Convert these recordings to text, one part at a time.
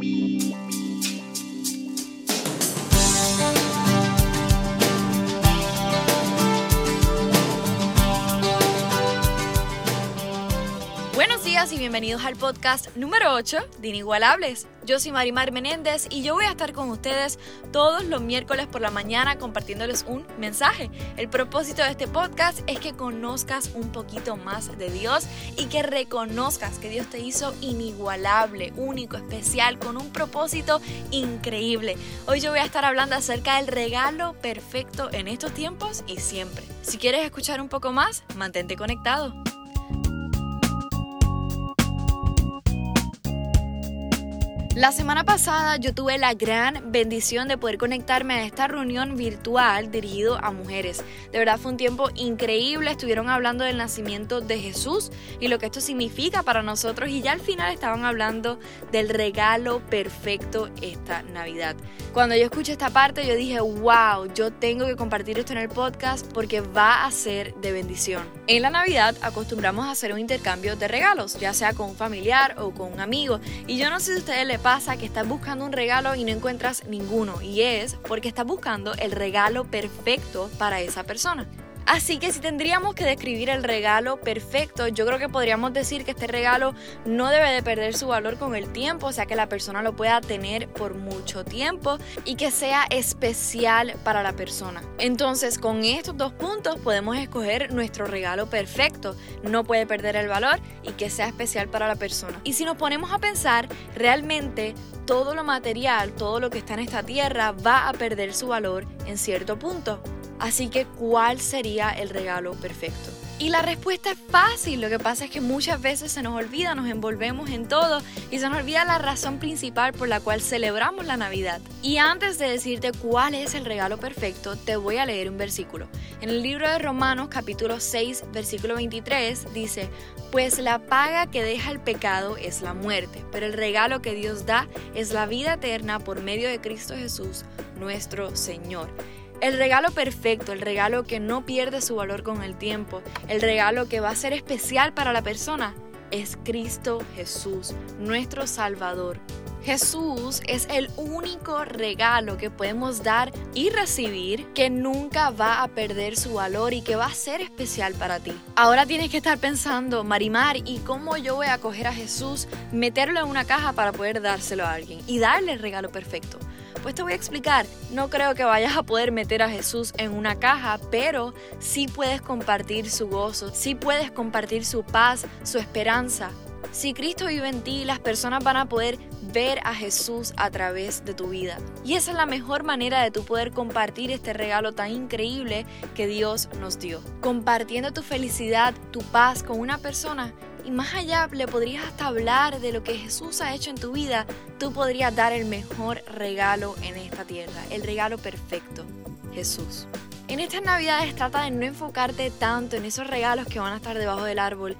Beep, beep. Y bienvenidos al podcast número 8 de Inigualables. Yo soy Marimar Menéndez y yo voy a estar con ustedes todos los miércoles por la mañana compartiéndoles un mensaje. El propósito de este podcast es que conozcas un poquito más de Dios y que reconozcas que Dios te hizo inigualable, único, especial, con un propósito increíble. Hoy yo voy a estar hablando acerca del regalo perfecto en estos tiempos y siempre. Si quieres escuchar un poco más, mantente conectado. La semana pasada yo tuve la gran bendición de poder conectarme a esta reunión virtual dirigido a mujeres. De verdad fue un tiempo increíble, estuvieron hablando del nacimiento de Jesús y lo que esto significa para nosotros y ya al final estaban hablando del regalo perfecto esta Navidad. Cuando yo escuché esta parte yo dije, wow, yo tengo que compartir esto en el podcast porque va a ser de bendición. En la Navidad acostumbramos a hacer un intercambio de regalos, ya sea con un familiar o con un amigo y yo no sé si a ustedes les pasa que estás buscando un regalo y no encuentras ninguno y es porque estás buscando el regalo perfecto para esa persona. Así que si tendríamos que describir el regalo perfecto, yo creo que podríamos decir que este regalo no debe de perder su valor con el tiempo, o sea que la persona lo pueda tener por mucho tiempo y que sea especial para la persona. Entonces, con estos dos puntos podemos escoger nuestro regalo perfecto. No puede perder el valor y que sea especial para la persona. Y si nos ponemos a pensar, realmente todo lo material, todo lo que está en esta tierra va a perder su valor en cierto punto. Así que, ¿cuál sería el regalo perfecto? Y la respuesta es fácil, lo que pasa es que muchas veces se nos olvida, nos envolvemos en todo y se nos olvida la razón principal por la cual celebramos la Navidad. Y antes de decirte cuál es el regalo perfecto, te voy a leer un versículo. En el libro de Romanos capítulo 6 versículo 23 dice, pues la paga que deja el pecado es la muerte, pero el regalo que Dios da es la vida eterna por medio de Cristo Jesús, nuestro Señor. El regalo perfecto, el regalo que no pierde su valor con el tiempo, el regalo que va a ser especial para la persona, es Cristo Jesús, nuestro Salvador. Jesús es el único regalo que podemos dar y recibir que nunca va a perder su valor y que va a ser especial para ti. Ahora tienes que estar pensando, Marimar, ¿y cómo yo voy a coger a Jesús, meterlo en una caja para poder dárselo a alguien y darle el regalo perfecto? Pues te voy a explicar. No creo que vayas a poder meter a Jesús en una caja, pero sí puedes compartir su gozo, sí puedes compartir su paz, su esperanza. Si Cristo vive en ti, las personas van a poder ver a Jesús a través de tu vida. Y esa es la mejor manera de tú poder compartir este regalo tan increíble que Dios nos dio. Compartiendo tu felicidad, tu paz con una persona y más allá le podrías hasta hablar de lo que Jesús ha hecho en tu vida, tú podrías dar el mejor regalo en esta tierra, el regalo perfecto, Jesús. En estas navidades trata de no enfocarte tanto en esos regalos que van a estar debajo del árbol,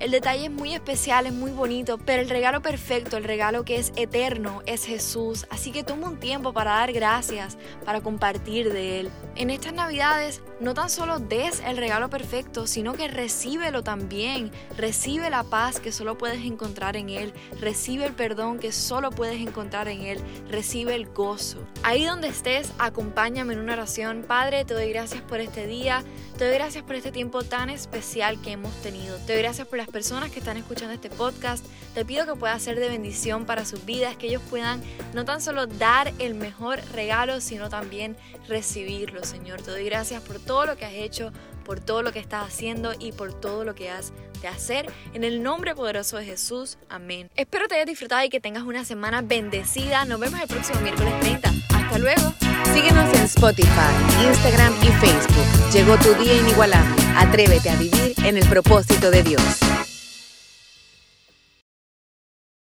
el detalle es muy especial, es muy bonito, pero el regalo perfecto, el regalo que es eterno, es Jesús. Así que toma un tiempo para dar gracias, para compartir de Él. En estas navidades, no tan solo des el regalo perfecto, sino que recíbelo también. Recibe la paz que solo puedes encontrar en Él. Recibe el perdón que solo puedes encontrar en Él. Recibe el gozo. Ahí donde estés, acompáñame en una oración. Padre, te doy gracias por este día. Te doy gracias por este tiempo tan especial que hemos tenido. Te doy gracias por las personas que están escuchando este podcast. Te pido que pueda ser de bendición para sus vidas, que ellos puedan no tan solo dar el mejor regalo, sino también recibirlo, Señor. Te doy gracias por todo lo que has hecho, por todo lo que estás haciendo y por todo lo que has de hacer. En el nombre poderoso de Jesús. Amén. Espero te hayas disfrutado y que tengas una semana bendecida. Nos vemos el próximo miércoles 30. Hasta luego. Síguenos en Spotify, Instagram y Facebook. Llegó tu día inigualable. Atrévete a vivir en el propósito de Dios.